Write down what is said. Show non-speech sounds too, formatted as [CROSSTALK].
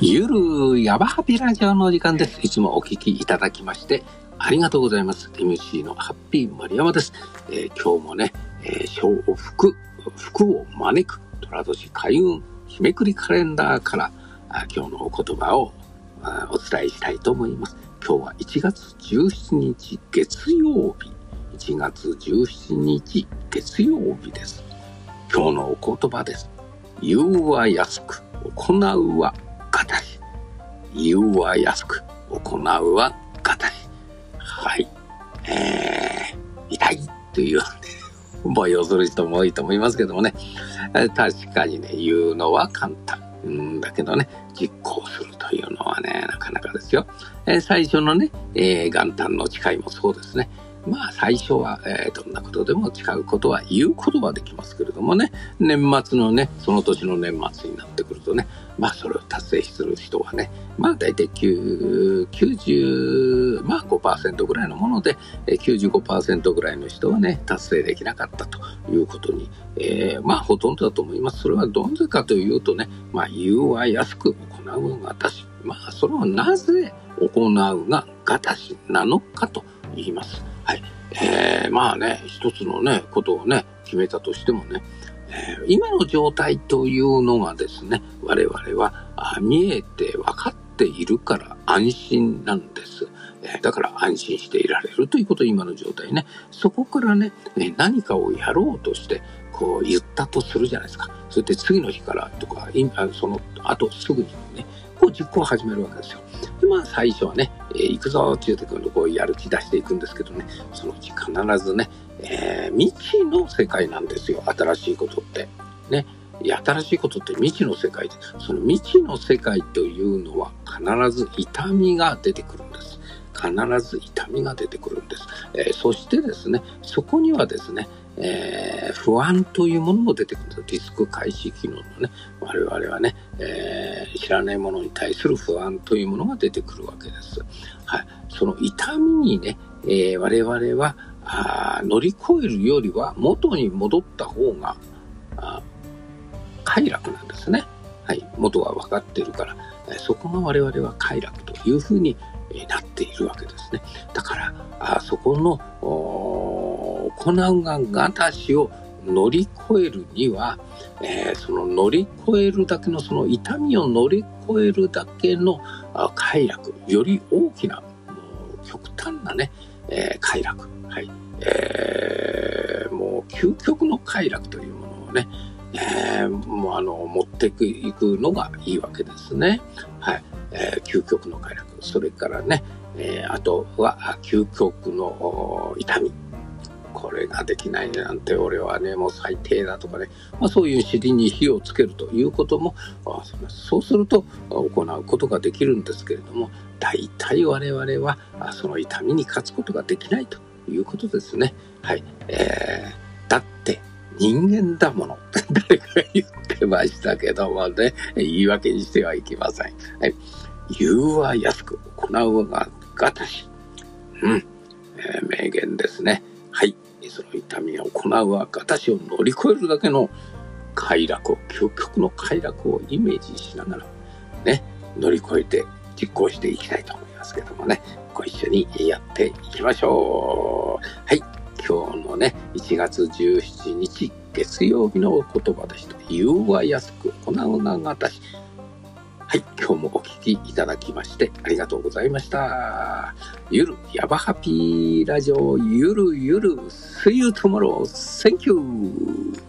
ゆるやばハピラジオのお時間です。いつもお聞きいただきましてありがとうございます。MC のハッピー丸山です。えー今日もね、えー、小福、福を招く虎年開運日めくりカレンダーからあ今日のお言葉をあお伝えしたいと思います。今日は1月17日月曜日。1月17日月曜日です。今日のお言葉です。言うは安く、行うは堅し。言うは安く、行うは堅し。はい。えー、痛いという、思いをする人も多いと思いますけどもね。確かにね、言うのは簡単。うんだけどね、実行するというのはね、なかなかですよ。えー最初のね、えー元旦の誓いもそうですね。まあ最初は、えーどんなことでも誓うことは言うことはできますけれどもね、年末のね、その年の年末になってくるとね、まあそれを達成する人はね、まあ大体9 90、まあ5%ぐらいのもので、95%ぐらいの人はね、達成できなかったということに、えーまあほとんどだと思います。それはどんぜかというとね、まあ言うは安く行うが私。まあそれはなぜ行うが私なのかと言います。はい。えーまあね、一つのね、ことをね、決めたとしてもね、えー今の状態というのがですね、我々は見えて分かっているから安心なんです。えーだから安心していられるということ、今の状態ね。そこからね、え何かをやろうとして、こう言ったとするじゃないですか。それで次の日からとか、いあその後すぐにね、こう実行を始めるわけですよ。で、まあ最初はね、えー行くぞっていう時にこうやる気出していくんですけどね、そのうち必ずね、えー未知の世界なんですよ、新しいことって。ね。新しいことって未知の世界で、その未知の世界というのは必ず痛みが出てくるんです。必ず痛みが出てくるんです。えーそしてですね、そこにはですね、えー不安というものも出てくるんです。リスク回避機能のね、我々はね、えー知らないものに対する不安というものが出てくるわけです。はい。その痛みにね、えー我々はあ乗り越えるよりは元に戻った方があ快楽なんですね。はい。元が分かっているから、えそこが我々は快楽というふうになっているわけですね。だから、あそこの行うが私を乗り越えるには、えーその乗り越えるだけのその痛みを乗り越えるだけの快楽より大きなもう極端なね、えー快楽。はい、えーもう究極の快楽というものをね、えーもうあの持っていくのがいいわけですね。はい、えー究極の快楽。それからね、えーあとは究極の痛み。これができないなんて俺はねもう最低だとかね、まあ、そういう尻に火をつけるということもそうすると行うことができるんですけれども大体我々はその痛みに勝つことができないということですね。はい、えー、だって人間だもの [LAUGHS] 誰かが言ってましたけどもね言い訳にしてはいけません。はい、言うは安く行うはがたし。うん、えー名言ですね。はい。その痛みを行うは私を乗り越えるだけの快楽を、究極の快楽をイメージしながら、ね、乗り越えて実行していきたいと思いますけどもね、ご一緒にやっていきましょう。はい。今日のね、1月17日月曜日のお言葉でした。言うは安く、行うが私。はい。今日もお聞きいただきましてありがとうございました。ゆるやばハピーラジオゆるゆる See you tomorrow. Thank you.